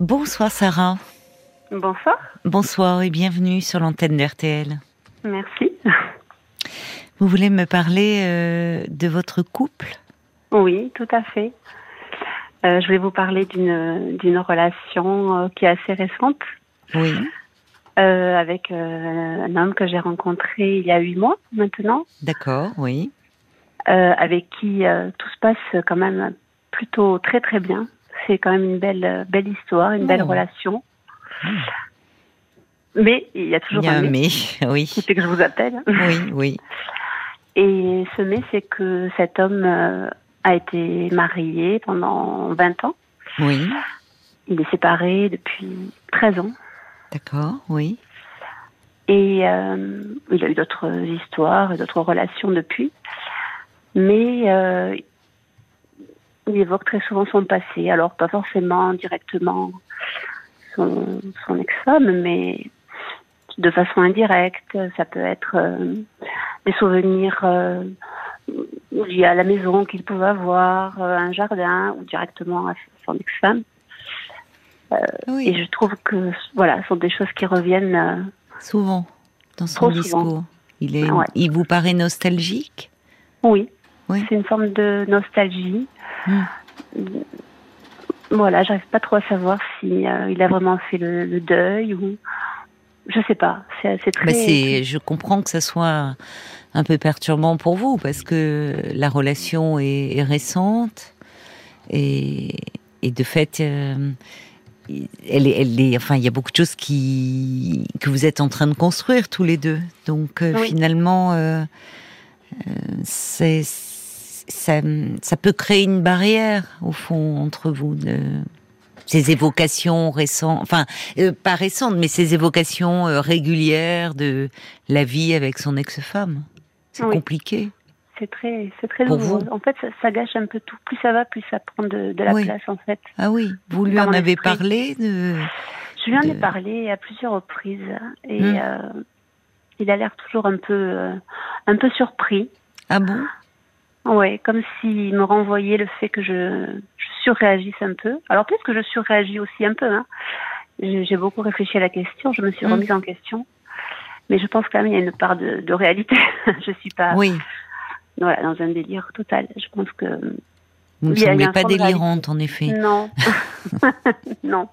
Bonsoir Sarah. Bonsoir. Bonsoir et bienvenue sur l'antenne d'RTL. Merci. Vous voulez me parler euh, de votre couple? Oui, tout à fait. Euh, je voulais vous parler d'une d'une relation euh, qui est assez récente. Oui. Avec un homme que j'ai rencontré il y a huit mois maintenant, D'accord, oui. avec qui tout se passe quand même plutôt très très bien. C'est quand même une belle belle histoire, une belle Oh. relation. Mais il y a toujours Il y a un un mais mais, oui. qui fait que je vous appelle. Oui, oui. Et ce mais, c'est que cet homme euh, a été marié pendant 20 ans. Oui. Il est séparé depuis 13 ans. D'accord, oui. Et euh, il a eu d'autres histoires et d'autres relations depuis. Mais euh, il évoque très souvent son passé. Alors, pas forcément directement son, son ex-femme, mais de façon indirecte. Ça peut être euh, des souvenirs euh, liés à la maison qu'il pouvait avoir, euh, un jardin, ou directement à son ex-femme. Et je trouve que voilà, ce sont des choses qui reviennent. souvent dans son discours. souvent. Il, est, Ouais. il vous paraît nostalgique? Oui, Oui. c'est une forme de nostalgie. Hmm. Voilà, j'arrive pas trop à savoir si euh, il a vraiment fait le, le deuil ou je sais pas. C'est c'est très. Bah, je comprends que ça soit un peu perturbant pour vous parce que la relation est, est récente et, et de fait, euh, elle est, elle est, enfin, il y a beaucoup de choses qui que vous êtes en train de construire tous les deux. Donc euh, Oui. finalement, c'est ça, ça peut créer une barrière au fond entre vous. De, ces évocations récentes, enfin euh, pas récentes, mais ces évocations euh, régulières de la vie avec son ex-femme. C'est Oui. compliqué. C'est très, c'est très Pour douloureux. vous En fait, ça, ça gâche un peu tout. Plus ça va, plus ça prend de, de la Oui. place en fait. Ah oui, vous lui Dans en avez esprit. parlé de... Je lui en ai parlé à plusieurs reprises et Hmm. euh, il a l'air toujours un peu, un peu surpris. Ah bon? Ouais, comme s'il me renvoyait le fait que je, je surréagisse un peu. Alors peut-être que je surréagis aussi un peu. Hein. J'ai beaucoup réfléchi à la question, je me suis Mm. remise en question. Mais je pense quand même qu'il y a une part de, de réalité. je suis pas Oui, voilà, dans un délire total. Je pense que vous ne semblez pas délirante en effet. non. non.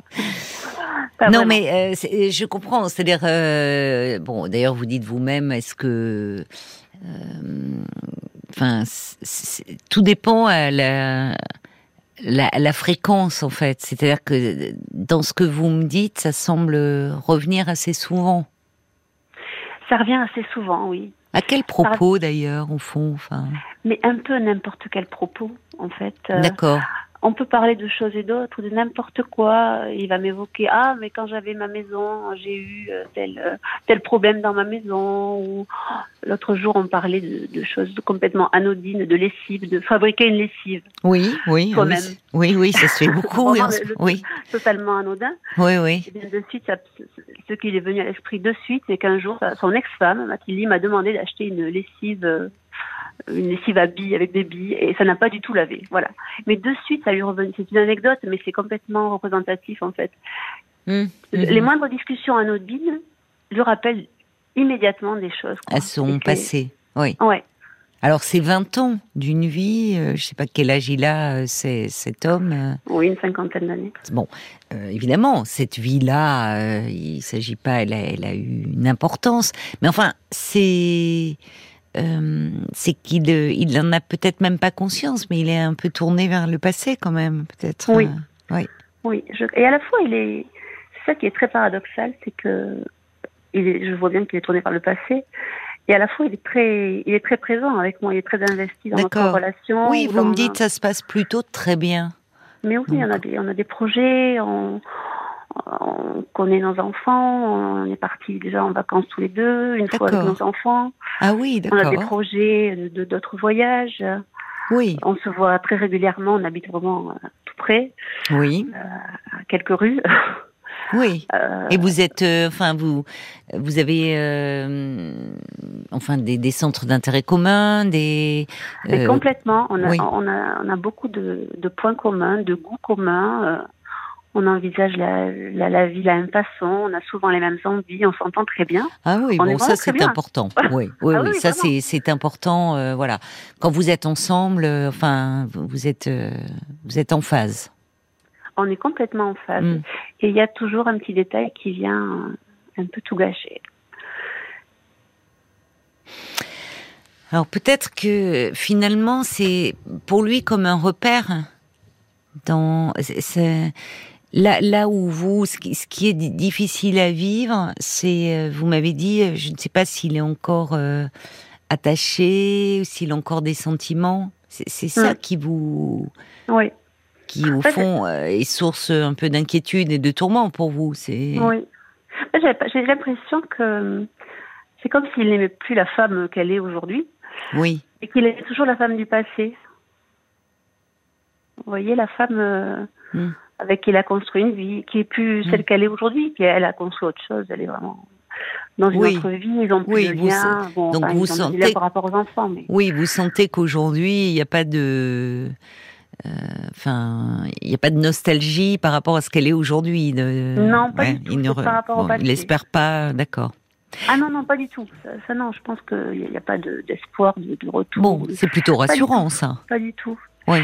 Pas non, vraiment. mais euh, je comprends. C'est-à-dire, euh, bon, d'ailleurs, vous dites vous-même, est-ce que, euh, enfin, tout dépend à la, la, à la fréquence en fait. C'est-à-dire que dans ce que vous me dites, ça semble revenir assez souvent. Ça revient assez souvent, oui. À quel propos d'ailleurs, au fond, enfin? Mais un peu n'importe quel propos, en fait. Euh, D'accord. On peut parler de choses et d'autres, de n'importe quoi. Il va m'évoquer ah mais quand j'avais ma maison, j'ai eu euh, tel euh, tel problème dans ma maison. Ou oh, l'autre jour on parlait de, de choses complètement anodines, de lessive, de fabriquer une lessive, Oui, oui, oui, oui, oui, ça se fait beaucoup. oui, Vraiment, le- le- oui, totalement anodin. oui, oui. Et bien de suite, ça- ce- ce qui est venu à l'esprit de suite, c'est qu'un jour son ex-femme Mathilde m'a demandé d'acheter une lessive. Une lessive à billes avec des billes et ça n'a pas du tout lavé voilà mais de suite ça lui revenu c'est une anecdote mais c'est complètement représentatif en fait Hum, Les hum. moindres discussions anodines lui rappellent immédiatement des choses. quoi. À son Et que- passé. Oui. Ouais. Alors, c'est 20 ans d'une vie, euh, je sais pas quel âge il a, euh, cet homme. euh, Oui, une cinquantaine d'années. bon, euh, évidemment, cette vie-là, euh, il s'agit pas, elle a, elle a eu une importance. Mais enfin, c'est. Euh, c'est qu'il euh, il en a peut-être même pas conscience, mais il est un peu tourné vers le passé quand même, peut-être. Oui. euh, oui. Oui. Je... Et à la fois, il est. C'est ça qui est très paradoxal, c'est que il est... je vois bien qu'il est tourné par le passé. Et à la fois, il est très, il est très présent avec moi. Il est très investi dans notre relation. Oui, vous me dites, ça se passe plutôt très bien. Mais oui, on a des, on a des projets. On, on connaît nos enfants. On est partis déjà en vacances tous les deux, une fois avec D'accord. nos enfants. Ah oui, On a des d'accord. projets de d'autres voyages. Oui, On se voit très régulièrement. On habite vraiment euh, tout près, oui, à quelques rues. oui. Euh, Et vous êtes, euh, enfin, vous, vous avez, euh, enfin, des, des centres d'intérêt communs, des. euh, complètement. On a, oui. on a, on a beaucoup de, de points communs, de goûts communs. On envisage la, la, vie de la même façon, on a souvent les mêmes envies, on s'entend très bien. Ah oui, bon, ça c'est important. Oui, oui, ah oui, ça c'est important. Euh, voilà, quand vous êtes ensemble, euh, enfin, vous êtes euh, vous êtes en phase. On est complètement en phase. Hmm. Et il y a toujours un petit détail qui vient un peu tout gâcher. Alors peut-être que finalement c'est pour lui comme un repère dans Là, là où vous, ce qui, est difficile à vivre, c'est, euh, vous m'avez dit, euh, je ne sais pas s'il est encore euh, attaché, s'il a encore des sentiments. C'est ça qui vous, oui. qui au fond est source un peu d'inquiétude et de tourment pour vous. C'est. Oui. J'ai l'impression que c'est comme s'il n'aimait plus la femme qu'elle est aujourd'hui. Oui. Et qu'il est toujours la femme du passé. Vous voyez, la femme. Mm avec qui il a construit une vie, qui est plus celle mm. qu'elle est aujourd'hui, qui elle a construit autre chose, elle est vraiment dans une autre vie, ils ont plus oui, de lien, bon, donc vous sentez par rapport aux enfants. Mais... Oui, vous sentez qu'aujourd'hui il n'y a pas de, euh, enfin, il n'y a pas de nostalgie par rapport à ce qu'elle est aujourd'hui. Non, pas du tout. Il ne par rapport au Il l'espère pas, d'accord. Ah non, non, pas du tout. Ça, non, je pense qu'il n'y a, pas d'espoir de, de, retour. Bon, c'est plutôt rassurant, ça. Pas du tout. Oui.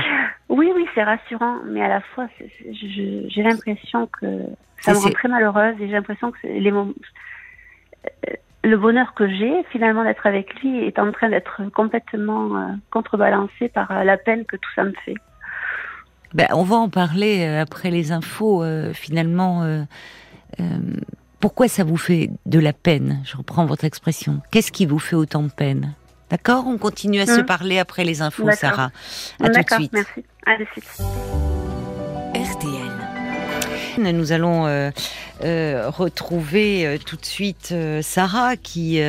Oui, oui, c'est rassurant, mais à la fois, j'ai l'impression que ça me rend très malheureuse et j'ai l'impression que les moments, euh, le bonheur que j'ai finalement d'être avec lui est en train d'être complètement euh, contrebalancé par euh, la peine que tout ça me fait. Ben, on va en parler après les infos. finalement, pourquoi ça vous fait de la peine? Je reprends votre expression. Qu'est-ce qui vous fait autant de peine? D'accord On continue à se hum. parler après les infos, Sarah. À tout de suite. Merci. À de suite. Nous allons euh, euh, retrouver euh, tout de suite Sarah qui,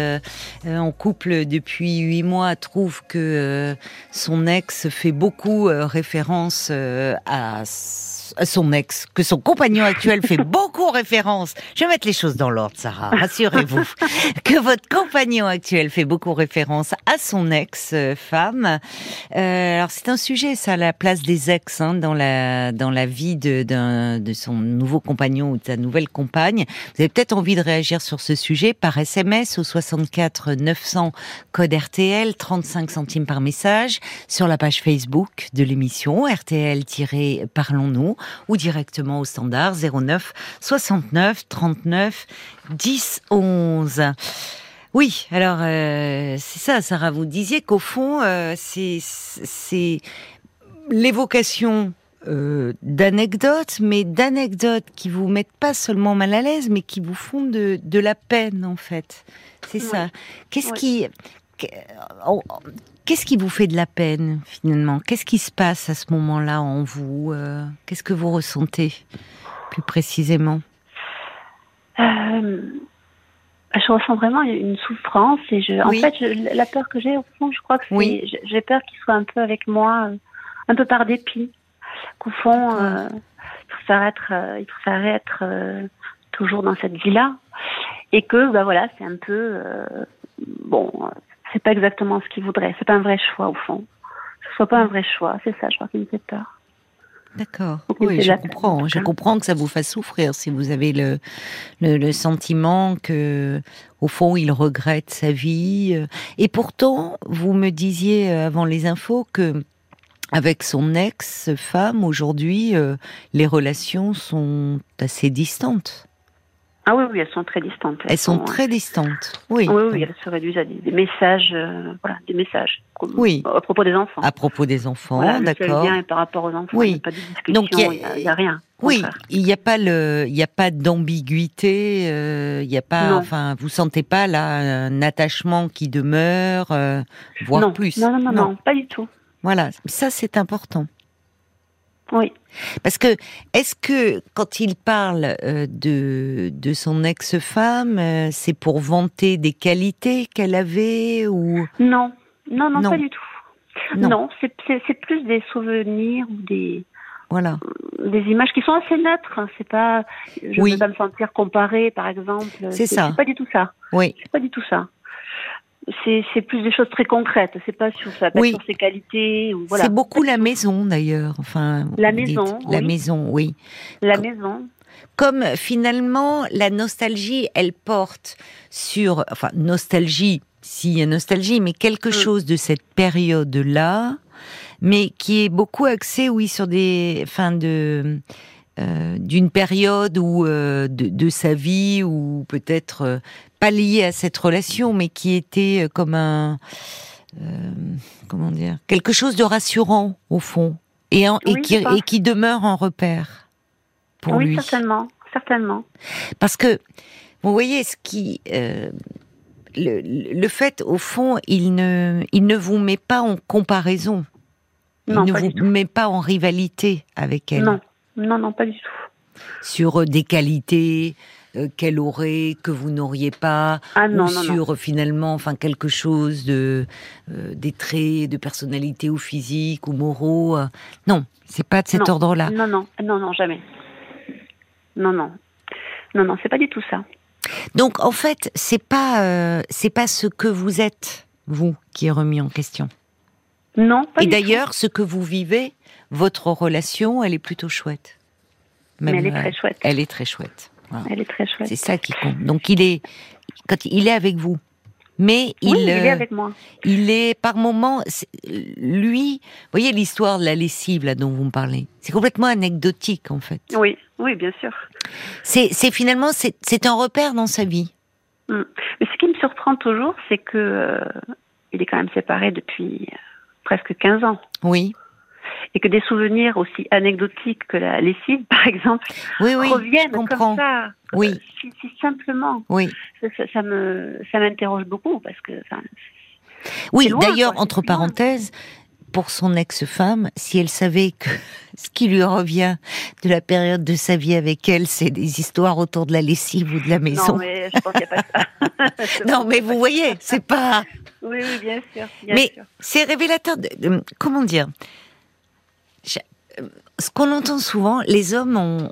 en couple depuis huit mois, trouve que son ex fait beaucoup référence à son ex, que son compagnon actuel fait beaucoup référence. Je vais mettre les choses dans l'ordre, Sarah. Rassurez-vous que votre compagnon actuel fait beaucoup référence à son ex-femme. Alors c'est un sujet, ça, la place des ex hein, dans la dans la vie de, de son nouveau compagnon ou de sa nouvelle compagne. Vous avez peut-être envie de réagir sur ce sujet par SMS au 64 900 code RTL, 35 centimes par message, sur la page Facebook de l'émission RTL-Parlons-nous ou directement au standard 09 69 39 10 11. Oui, alors euh, c'est ça, Sarah. Vous disiez qu'au fond, euh, c'est l'évocation euh, d'anecdotes, mais d'anecdotes qui vous mettent pas seulement mal à l'aise, mais qui vous font de, de la peine en fait. C'est ça. Qu'est-ce qui Qu'est-ce qui vous fait de la peine finalement? Qu'est-ce qui se passe à ce moment-là en vous euh, Qu'est-ce que vous ressentez plus précisément? Euh, Je ressens vraiment une souffrance et je, en fait, la peur que j'ai au fond, je crois que c'est, j'ai peur qu'il soit un peu avec moi, un peu par dépit, qu'au fond, euh, il préfère être, il préfère être toujours dans cette vie-là et que, bah voilà, c'est un peu bon c'est pas exactement ce qu'il voudrait. C'est pas un vrai choix au fond. Ce soit pas un vrai choix. C'est ça, je crois, qui me fait peur. D'accord. Oui, je comprends. Je comprends que ça vous fasse souffrir si vous avez le, le, sentiment que, au fond, il regrette sa vie. Et pourtant, vous me disiez euh, avant les infos que, avec son ex-femme, aujourd'hui, euh, les relations sont assez distantes. Ah oui, oui, elles sont très distantes. Elles, sont, très distantes, oui. Oui, oui, elles se réduisent à des, messages, euh, voilà, des messages. Oui. À propos des enfants. À propos des enfants, d'accord. bien par rapport aux enfants. Oui. Il n'y a pas de discussion, Donc il n'y a, rien. Oui, il n'y a pas le, il n'y a pas d'ambiguïté, euh, il n'y a pas, enfin, vous sentez pas là un attachement qui demeure, euh, voire plus. Non, non, non, non, pas du tout. Voilà, ça c'est important. Oui. Parce que, est-ce que quand il parle euh, de, de son ex-femme, euh, c'est pour vanter des qualités qu'elle avait ou? Non, non, non, pas du tout. Non, c'est plus des souvenirs ou des voilà des images qui sont assez neutres. Hein. C'est pas, je ne veux pas me sentir comparée, par exemple. C'est ça. Pas du tout ça. Oui. C'est pas du tout ça. C'est plus des choses très concrètes. C'est pas sur sa sur ses qualités ou voilà. C'est beaucoup la maison d'ailleurs. Enfin, la maison. La maison, oui. La maison. Comme finalement la nostalgie, elle porte sur, enfin nostalgie, s'il y a nostalgie, mais quelque mm. chose de cette période-là, mais qui est beaucoup axé, oui, sur des, enfin de euh, d'une période où euh, de, de, sa vie ou peut-être euh, pas liée à cette relation, mais qui était comme un comment dire quelque chose de rassurant au fond et, et, qui, et qui demeure un repère pour oui, lui. Oui, certainement, certainement. Parce que vous voyez ce qui le, le, fait, au fond, il ne, il ne vous met pas en comparaison. Il ne vous met pas en rivalité avec elle. Non. Non, non, pas du tout. Sur euh, des qualités euh, qu'elle aurait que vous n'auriez pas ah, non, ou sur finalement enfin quelque chose de euh, des traits de personnalité ou physique ou moraux non c'est pas de cet ordre-là. Non non. Non non jamais. Non non. Non non c'est pas du tout ça. Donc en fait c'est pas c'est pas ce que vous êtes vous qui est remis en question non pas et d'ailleurs ce que vous vivez votre relation, elle est plutôt chouette. Mais elle est très chouette. Elle est très chouette. Elle est très chouette. C'est ça qui compte. Donc il est, quand il est avec vous, mais il, oui, il est euh, avec moi. Il est par moments, lui, vous voyez l'histoire de la lessive là dont vous me parlez. C'est complètement anecdotique en fait. Oui, oui, bien sûr. C'est finalement c'est un repère dans sa vie. Mm. Mais ce qui me surprend toujours, c'est que euh, il est quand même séparé depuis euh, presque 15 ans. Oui et que des souvenirs aussi anecdotiques que la lessive, par exemple, reviennent comme ça, oui. si, simplement. Oui. Ça, me, ça m'interroge beaucoup parce que. Oui, d'ailleurs, entre parenthèses, pour son ex-femme, si elle savait que ce qui lui revient de la période de sa vie avec elle, c'est des histoires autour de la lessive ou de la maison. Non, mais je pense qu'il n'y a pas ça. non, mais vous voyez, c'est pas. Oui, oui, bien sûr. mais c'est révélateur de, comment dire ce qu'on entend souvent, les hommes ont,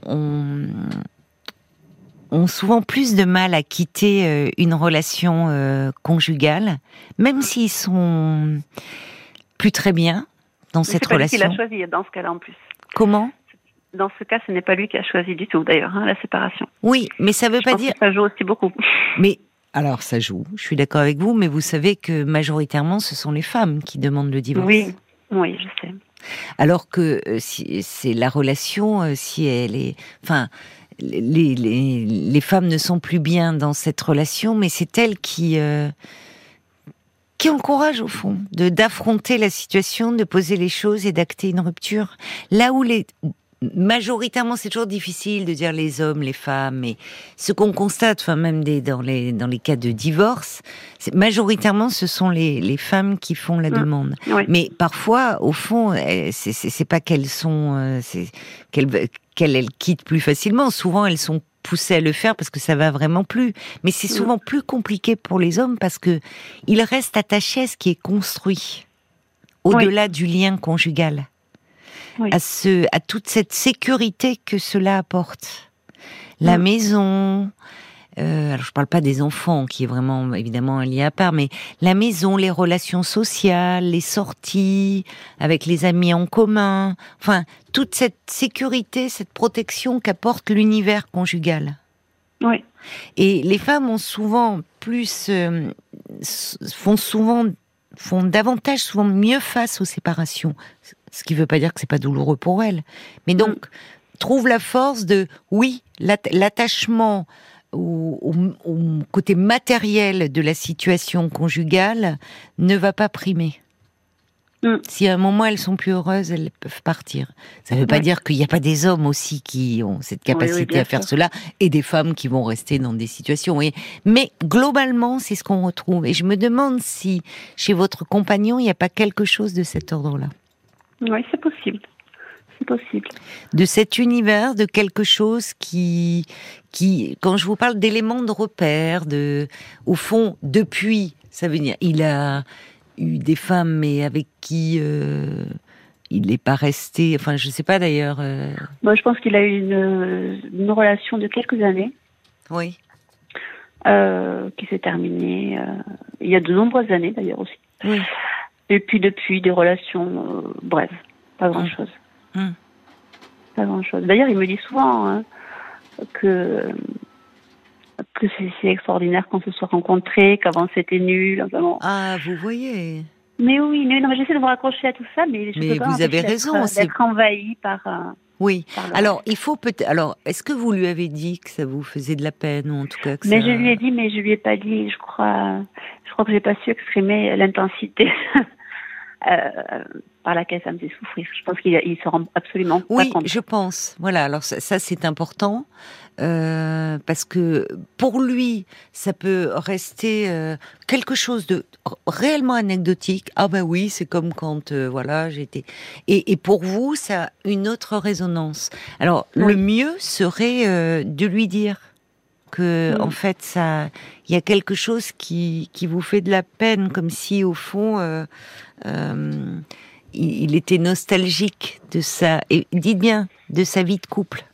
ont, souvent plus de mal à quitter euh, une relation euh, conjugale, même s'ils sont plus très bien dans cette relation. C'est lui qui l'a choisi dans ce cas-là en plus. Comment dans ce cas, ce n'est pas lui qui a choisi du tout, d'ailleurs, hein, la séparation. Oui, mais ça ne veut pas dire. ça joue aussi beaucoup. Mais alors, ça joue. Je suis d'accord avec vous, mais vous savez que majoritairement, ce sont les femmes qui demandent le divorce. Oui, oui, je sais. Alors que euh, si, c'est la relation, euh, si elle est, enfin, les, les, les, femmes ne sont plus bien dans cette relation, mais c'est elle qui euh, qui encourage au fond de d'affronter la situation, de poser les choses et d'acter une rupture. Là où les majoritairement, c'est toujours difficile de dire les hommes, les femmes, mais ce qu'on constate, enfin même des, dans les dans les cas de divorce, majoritairement ce sont les, les femmes qui font la mmh. demande. Mais parfois, au fond, eh, c'est pas qu'elles sont, euh, qu'elles qu'elles quittent plus facilement. Souvent, elles sont poussées à le faire parce que ça va vraiment plus. Mais c'est mmh. souvent plus compliqué pour les hommes parce que ils restent attachés à ce qui est construit au-delà du lien conjugal à, ce, à toute cette sécurité que cela apporte. La mm. maison, euh, alors je parle pas des enfants, qui est vraiment évidemment un lien à part, mais la maison, les relations sociales, les sorties avec les amis en commun, enfin toute cette sécurité, cette protection qu'apporte l'univers conjugal. Oui. Et les femmes ont souvent plus, euh, font souvent, font davantage, souvent mieux face aux séparations. Ce qui ne veut pas dire que c'est pas douloureux pour elle. Mais mm. donc, trouve la force de, oui, l'attachement au, côté matériel de la situation conjugale ne va pas primer. Mm. Si à un moment elles sont plus heureuses, elles peuvent partir. Ça ne veut pas dire qu'il n'y a pas des hommes aussi qui ont cette capacité à faire cela et des femmes qui vont rester dans des situations. Oui. Mais globalement, c'est ce qu'on retrouve. Et je me demande si chez votre compagnon, il n'y a pas quelque chose de cet ordre-là. Oui, c'est possible. C'est possible. De cet univers, de quelque chose qui, qui, quand je vous parle d'éléments de repère, de, au fond, depuis, ça veut dire, il a eu des femmes, mais avec qui euh, il n'est pas resté. Enfin, je ne sais pas d'ailleurs. Euh... Moi, je pense qu'il a eu une, une, relation de quelques années. Oui. euh, qui s'est terminée il y a de nombreuses années d'ailleurs aussi. Oui. Et puis depuis, des relations, bref, pas grand-chose. Hum. Pas grand-chose. D'ailleurs, il me dit souvent hein, que que c'est extraordinaire qu'on se soit rencontrés, qu'avant c'était nul. Ah, vous voyez. Mais oui, mais non, j'essaie de me raccrocher à tout ça, mais je mais peux pas vous avez raison, d'être envahi par. Euh, oui. alors, il faut peut-être. Alors, est-ce que vous lui avez dit que ça vous faisait de la peine, ou en tout cas que Mais je lui ai dit, mais je lui ai pas dit. Je crois, je crois que j'ai pas su exprimer l'intensité. Euh, par laquelle ça me fait souffrir. Je pense qu'il il se rend absolument oui, pas compte. Oui, je pense. Voilà, alors ça, ça c'est important. Euh, parce que pour lui, ça peut rester euh, quelque chose de réellement anecdotique. Ah ben oui, c'est comme quand euh, voilà j'étais. Et, et, pour vous, ça a une autre résonance. Alors le mieux serait de lui dire que en fait ça, il y a quelque chose qui qui vous fait de la peine, comme si au fond il, il, était nostalgique de ça. Et dites bien de sa vie de couple.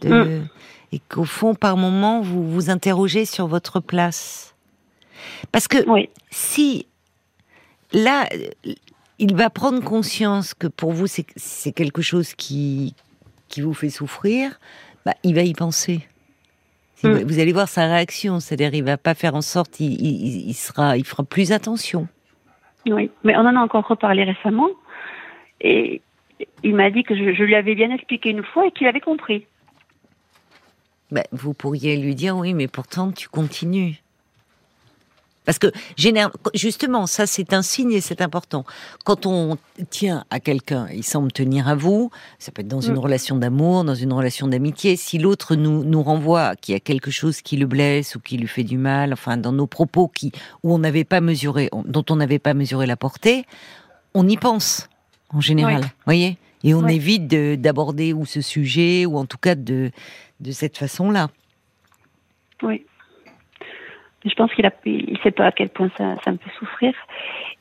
De, mm et qu'au fond, par moment, vous vous interrogez sur votre place. Parce que si là, il va prendre conscience que pour vous, c'est quelque chose qui, qui vous fait souffrir, bah, il va y penser. Hmm. Vous allez voir sa réaction, c'est-à-dire il va pas faire en sorte, il, il, sera, il fera plus attention. Oui, mais on en a encore reparlé récemment, et il m'a dit que je, je lui avais bien expliqué une fois et qu'il avait compris. Ben, vous pourriez lui dire oui, mais pourtant tu continues. Parce que justement, ça c'est un signe et c'est important. Quand on tient à quelqu'un, il semble tenir à vous, ça peut être dans une mm. relation d'amour, dans une relation d'amitié, si l'autre nous, nous renvoie qu'il y a quelque chose qui le blesse ou qui lui fait du mal, enfin dans nos propos qui, où on n'avait pas mesuré, dont on n'avait pas mesuré la portée, on y pense en général, voyez Et on évite d'aborder ou ce sujet ou en tout cas de de cette façon-là. Oui. Je pense qu'il il sait pas à quel point ça, ça me fait souffrir.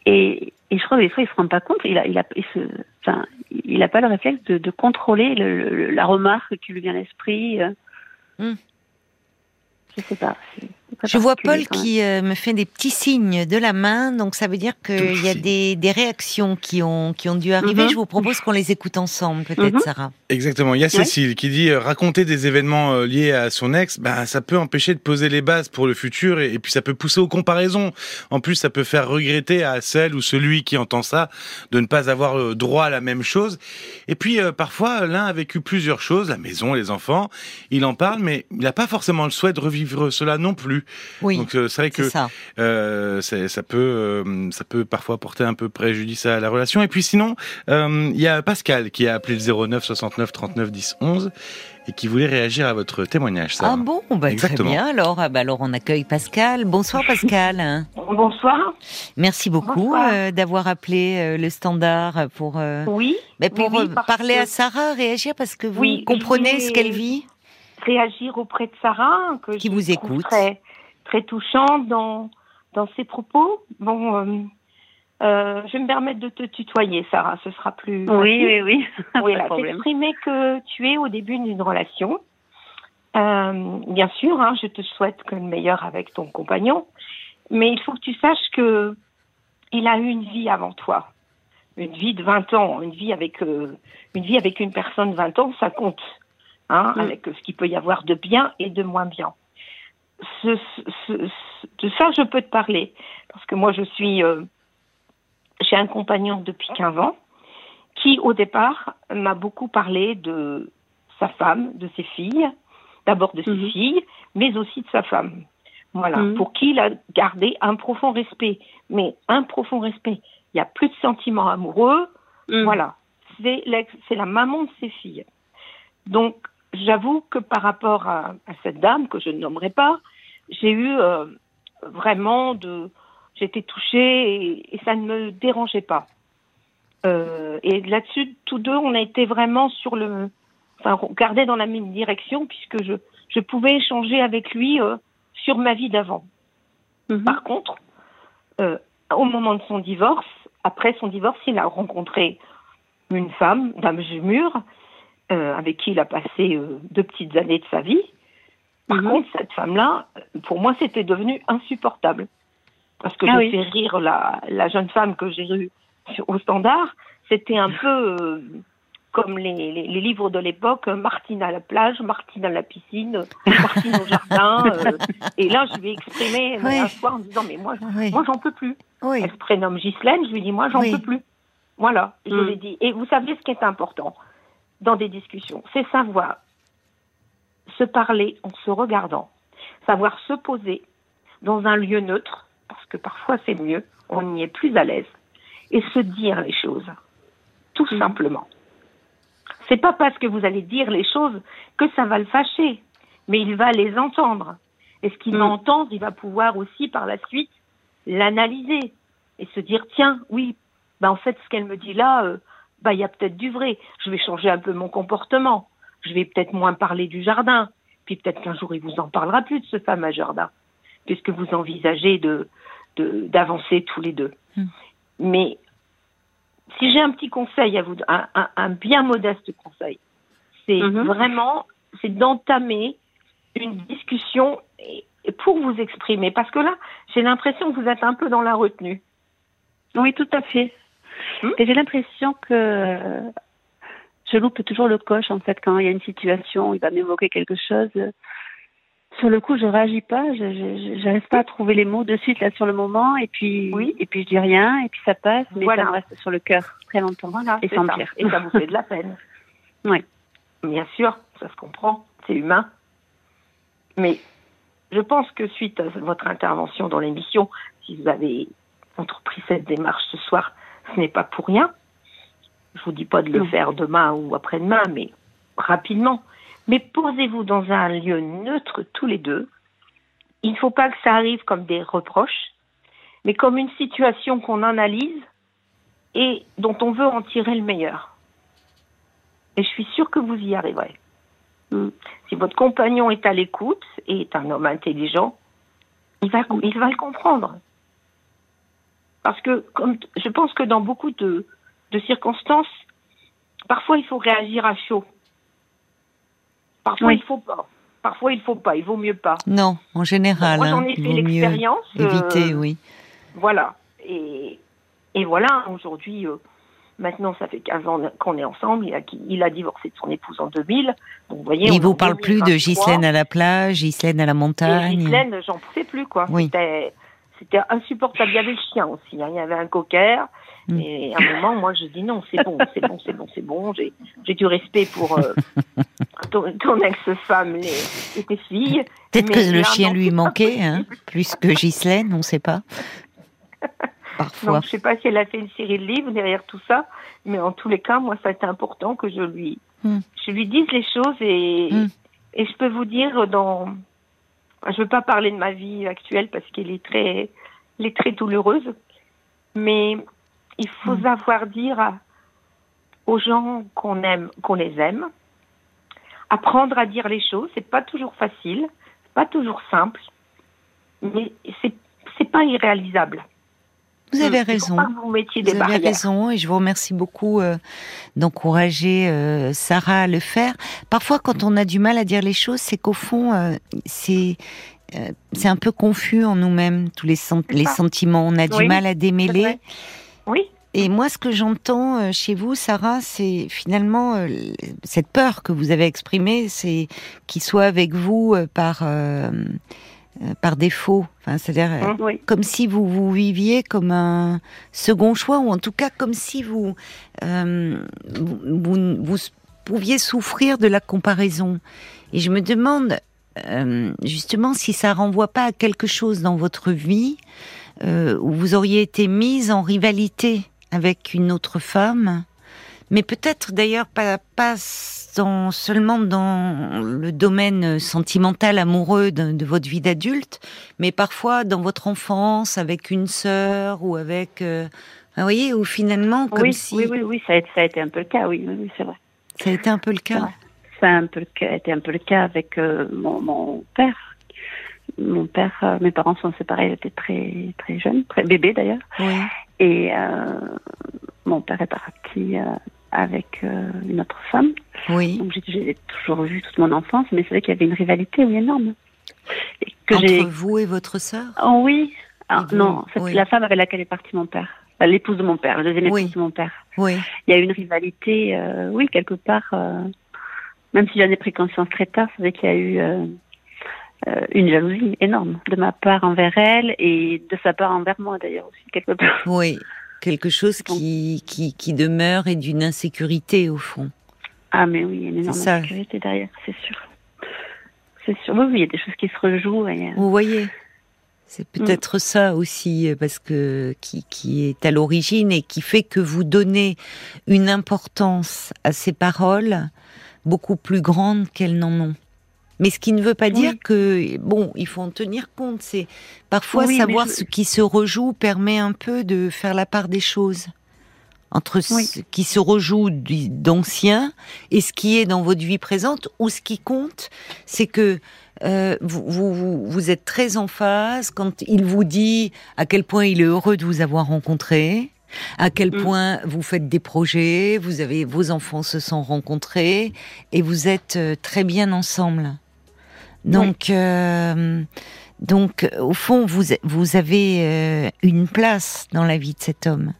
Et, et je crois que des fois, il se rend pas compte. Il a, il a, il se, enfin, il a pas le réflexe de, de contrôler le, la remarque qui lui vient à l'esprit. Hmm. Je sais pas. Je vois Paul qui euh, me fait des petits signes de la main, donc ça veut dire qu'il y a des, des, réactions qui ont, qui ont dû arriver. Mhm. Je vous propose qu'on les écoute ensemble, peut-être, mhm. Sarah. Exactement. Il y a Cécile qui dit euh, raconter des événements euh, liés à son ex, bah, ça peut empêcher de poser les bases pour le futur et, puis ça peut pousser aux comparaisons. En plus, ça peut faire regretter à celle ou celui qui entend ça de ne pas avoir droit à la même chose. Et puis, parfois, l'un a vécu plusieurs choses, la maison, les enfants, il en parle, mais il n'a pas forcément le souhait de revivre cela non plus. Oui. Donc euh, c'est vrai que ça. Euh, ça peut euh, ça peut parfois porter un peu préjudice à la relation. Et puis sinon, il y a Pascal qui a appelé le 09 69 39 10 11 et qui voulait réagir à votre témoignage. Ça. Ah bon, bah, très bien. Alors, ah bah, alors on accueille Pascal. Bonsoir Pascal. Bonsoir. Merci beaucoup d'avoir appelé le standard pour oui, bah, pour parler à Sarah, réagir parce que vous comprenez ce qu'elle vit? Réagir auprès de Sarah, que qui vous écoute très touchant dans, dans ses propos. Bon, euh, euh, je vais me permettre de te tutoyer, Sarah, ce sera plus. Oui, oui, oui. Voilà, t'exprimer que tu es au début d'une relation. Euh, bien sûr, hein, je te souhaite que le meilleur avec ton compagnon, mais il faut que tu saches que il a eu une vie avant toi, une vie de 20 ans, une vie avec une vie avec une personne de 20 ans, ça compte, hein, mm. avec ce qu'il peut y avoir de bien et de moins bien ce, ce, de ça, je peux te parler. Parce que moi, je suis. Euh, j'ai un compagnon depuis 15 ans qui, au départ, m'a beaucoup parlé de sa femme, de ses filles, d'abord de ses mhm. filles, mais aussi de sa femme. Voilà, mhm. pour qui il a gardé un profond respect. Mais un profond respect. Il n'y a plus de sentiments amoureux. Mhm. Voilà, c'est la maman de ses filles. Donc, j'avoue que par rapport à, cette dame, que je ne nommerai pas, j'ai eu euh, vraiment de. J'étais touchée et, ça ne me dérangeait pas. Euh, et là-dessus, tous deux, on a été vraiment sur le. Enfin, regardé dans la même direction, puisque je, je pouvais échanger avec lui euh, sur ma vie d'avant. Mhm. Par contre, au moment de son divorce, après son divorce, il a rencontré une femme, Dame Jumure, euh, avec qui il a passé euh, deux petites années de sa vie. Par Mhm. contre, cette femme-là, pour moi, c'était devenu insupportable. Parce que Ah j'ai oui. fait rire la, la jeune femme que j'ai eue au standard. C'était un peu euh, comme les, les- les livres de l'époque, euh, Martine à la plage, Martine à la piscine, Martine au jardin. euh, et là, je lui ai exprimé Oui. un soir en disant, mais moi, Oui. moi j'en peux plus. Elle se prénomme Ghislaine, je lui dis, moi, j'en peux plus. Voilà, je Mm. l'ai dit. Et vous savez ce qui est important? Dans des discussions, c'est savoir se parler en se regardant, savoir se poser dans un lieu neutre, parce que parfois c'est mieux, on y est plus à l'aise, et se dire les choses, tout Mm. simplement. C'est pas parce que vous allez dire les choses que ça va le fâcher, mais il va les entendre. Et ce qu'il Mm. va entendre, il va pouvoir aussi par la suite l'analyser et se dire tiens, oui, bah en fait ce qu'elle me dit là, euh, bah il y a peut-être du vrai. Je vais changer un peu mon comportement. Je vais peut-être moins parler du jardin. Puis peut-être qu'un jour il vous en parlera plus de ce fameux jardin, puisque vous envisagez de de- d'avancer tous les deux. Mm. Mais si j'ai un petit conseil à vous, un, un- un bien modeste conseil, c'est Mhm. vraiment c'est d'entamer une discussion pour vous exprimer, parce que là, j'ai l'impression que vous êtes un peu dans la retenue. Oui, tout à fait. Hmm? Et j'ai l'impression que euh, je loupe toujours le coche, en fait, quand il y a une situation, il va m'évoquer quelque chose. Sur le coup, je réagis pas, je j'arrive pas à trouver les mots de suite, là, sur le moment, et puis, Oui. et puis je dis rien, et puis ça passe, mais Voilà. ça me reste sur le cœur très longtemps. Voilà, et sans ça. pire. Et ça vous fait de la peine. Oui. Bien sûr, ça se comprend, c'est humain. Mais je pense que suite à votre intervention dans l'émission, si vous avez entrepris cette démarche ce soir, ce n'est pas pour rien. Je vous dis pas de le Non. faire demain ou après-demain, mais rapidement. Mais posez-vous dans un lieu neutre tous les deux. Il ne faut pas que ça arrive comme des reproches, mais comme une situation qu'on analyse et dont on veut en tirer le meilleur. Et je suis sûre que vous y arriverez. Mm. Si votre compagnon est à l'écoute et est un homme intelligent, il va, il va le comprendre. Parce que comme, je pense que dans beaucoup de, de circonstances, parfois il faut réagir à chaud. Parfois Oui. il faut pas. Parfois il faut pas. Il vaut mieux pas. Non, en général, Moi j'en hein, ai il fait l'expérience. euh, éviter, oui. voilà. Et, et voilà, aujourd'hui, euh, maintenant, ça fait 15 ans qu'on est ensemble. Il a, qui- il a divorcé de son épouse en 2000. Donc, vous voyez, Il vous parle plus de 2023. Ghislaine à la plage, Ghislaine à la Et montagne. Ghislaine, j'en pouvais plus, quoi. Oui. C'était, c'était insupportable. Il y avait le chien aussi. hein. Il y avait un cocker. Mm. Et à un moment, moi, je dis non, c'est bon, c'est bon, c'est bon, c'est bon. J'ai, j'ai du respect pour euh, ton, ton ex-femme les, et tes filles. Peut-être que le là, chien non, lui manquait, hein, plus que Ghislaine, on ne sait pas. Parfois. Donc, je sais pas si elle a fait une série de livres derrière tout ça, mais en tous les cas, moi, ça a été important que je lui, Hmm. je lui dise les choses et, Hmm. et je peux vous dire dans, je veux pas parler de ma vie actuelle parce qu'elle est très, elle est très douloureuse, mais il faut Hmm. savoir dire aux gens qu'on aime, qu'on les aime, apprendre à dire les choses. C'est pas toujours facile, c'est pas toujours simple, mais c'est, c'est pas irréalisable. Vous avez faut raison. que vous mettiez Vous des avez barrières. raison et je vous remercie beaucoup euh, d'encourager euh, Sarah à le faire. Parfois, quand on a du mal à dire les choses, c'est qu'au fond, euh, c'est euh, c'est un peu confus en nous-mêmes, tous les, les sentiments. On a du mal à démêler. Oui, Et moi, ce que j'entends chez vous, Sarah, c'est finalement euh, cette peur que vous avez exprimée, c'est qu'il soit avec vous euh, par euh, euh, par défaut. Enfin, c'est-à-dire euh. Oui. comme si vous vous viviez comme un second choix, ou en tout cas comme si vous euh, vous, vous- vous pouviez souffrir de la comparaison. Et je me demande justement si ça renvoie pas à quelque chose dans votre vie où vous auriez été mise en rivalité avec une autre femme, mais peut-être d'ailleurs pas, pas dans, seulement dans le domaine sentimental, amoureux de, de votre vie d'adulte, mais parfois dans votre enfance avec une sœur ou avec, euh, vous voyez, ou finalement comme oui, si oui, oui, oui, ça a, été- ça a été un peu le cas, oui, oui, oui, c'est vrai. ça a été un peu le cas. Ça a un peu été un peu le cas avec euh, mon, mon père. Mon père, euh, mes parents sont séparés, j'étais très très jeune, très bébé d'ailleurs. Et mon père est parti avec euh, une autre femme. Oui. Donc j'ai- toujours vu toute mon enfance, mais c'est vrai qu'il y avait une rivalité énorme. Et que Entre vous et votre sœur? Oh oui. Ah, vous, non, c'est oui. la femme avec laquelle est parti mon père. Enfin, L'épouse de mon père, la deuxième épouse Oui. de mon père. Oui. Il y a eu une rivalité, euh, oui, quelque part. euh, même si j'en ai pris conscience très tard, c'est vrai qu'il y a eu une jalousie énorme de ma part envers elle et de sa part envers moi d'ailleurs aussi quelque part. Oui. Quelque chose qui, qui, qui demeure et d'une insécurité au fond. Ah mais oui, il y a une énorme insécurité derrière, c'est sûr. C'est sûr. Oui, oui, il y a des choses qui se rejouent. Et, euh, Vous voyez c'est Mm. peut-être ça aussi, euh, parce que qui, qui est à l'origine et qui fait que vous donnez une importance à ces paroles beaucoup plus grande qu'elles n'en ont. Mais ce qui ne veut pas Oui. dire que bon, il faut en tenir compte. C'est parfois Oui, savoir je- ce qui se rejoue permet un peu de faire la part des choses entre Oui. ce qui se rejoue d'ancien et ce qui est dans votre vie présente. Ou ce qui compte, c'est que euh, vous, vous, vous- vous êtes très en phase quand il vous dit à quel point il est heureux de vous avoir rencontré, à quel Mm. point vous faites des projets, vous avez vos enfants se sont rencontrés et vous êtes euh, très bien ensemble. Donc, euh, donc au fond, vous, vous avez euh, une place dans la vie de cet homme.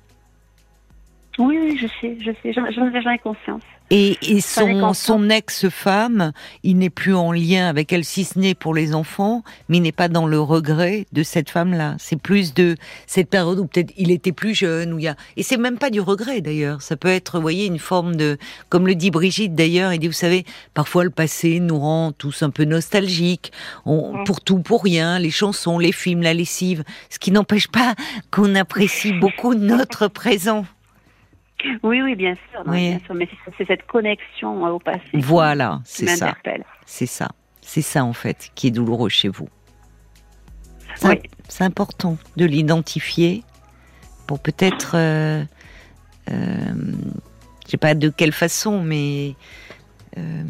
Oui, oui, je sais, je sais, j'en ai conscience. Et, et son, son ex-femme, il n'est plus en lien avec elle, si ce n'est pour les enfants, mais il n'est pas dans le regret de cette femme-là. C'est plus de cette période où peut-être il était plus jeune, où il y a... Et c'est même pas du regret d'ailleurs. Ça peut être, vous voyez, une forme de... Comme le dit Brigitte d'ailleurs, il dit, vous savez, parfois le passé nous rend tous un peu nostalgiques, on, pour tout, pour rien, les chansons, les films, la lessive, ce qui n'empêche pas qu'on apprécie beaucoup notre présent. Oui, oui, bien sûr, non, Oui. bien sûr. Mais c'est- cette connexion euh, au passé qui- Voilà, c'est ça. C'est ça. C'est ça, en fait, qui est douloureux chez vous. C'est Oui. important de l'identifier pour peut-être, euh, euh, je sais pas de quelle façon, mais euh,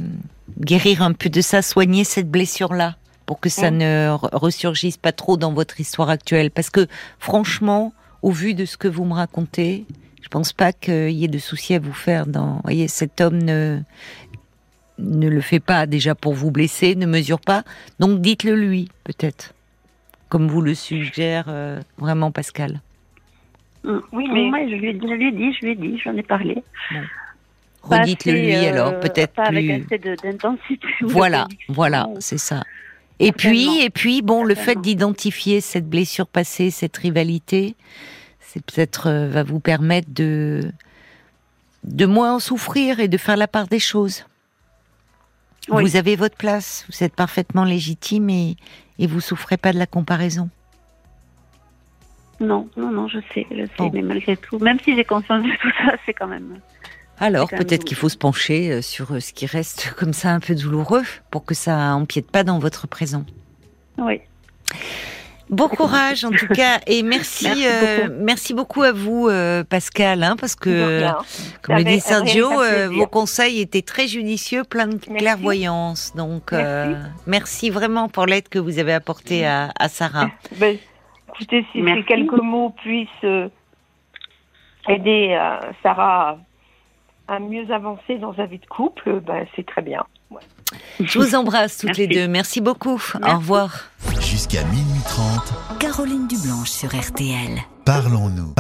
guérir un peu de ça, soigner cette blessure-là pour que ça ne re- ressurgisse pas trop dans votre histoire actuelle. Parce que, franchement, au vu de ce que vous me racontez, je pense pas qu'il y ait de soucis à vous faire. Dans, vous voyez, cet homme ne ne le fait pas déjà pour vous blesser, ne mesure pas. Donc dites-le lui, peut-être, comme vous le suggère euh, vraiment Pascal. Mm. Oui, mais- Ouais, je, lui ai, je lui ai dit, je lui ai dit, j'en ai parlé. Redites-le lui euh, alors, peut-être pas avec assez de- d'intensité. Voilà, voilà, c'est ça. Et puis, et puis, bon, le fait d'identifier cette blessure passée, cette rivalité, c'est peut-être euh, va vous permettre de de moins en souffrir et de faire la part des choses. Oui. Vous avez votre place, vous êtes parfaitement légitime et et vous souffrez pas de la comparaison. Non, non, non, je sais, je sais, Bon. mais malgré tout, même si j'ai conscience de tout ça, c'est quand même. Alors peut-être qu'il faut se pencher euh, sur euh, ce qui reste comme ça un peu douloureux pour que ça empiète pas dans votre présent. Oui. Bon courage en tout cas et merci Merci euh, beaucoup. merci beaucoup à vous euh, Pascal hein, parce que comme le dit Sergio euh, vos conseils étaient très judicieux plein de Merci. clairvoyance donc euh, merci vraiment pour l'aide que vous avez apportée à, à Sarah. Ben, écoutez, si Merci. ces quelques mots puissent euh, aider euh, Sarah à, à mieux avancer dans sa vie de couple, ben, c'est très bien. Je vous embrasse toutes les deux. Merci beaucoup. Au revoir. Jusqu'à minuit 30, Caroline Dublanche sur RTL. parlons-nous.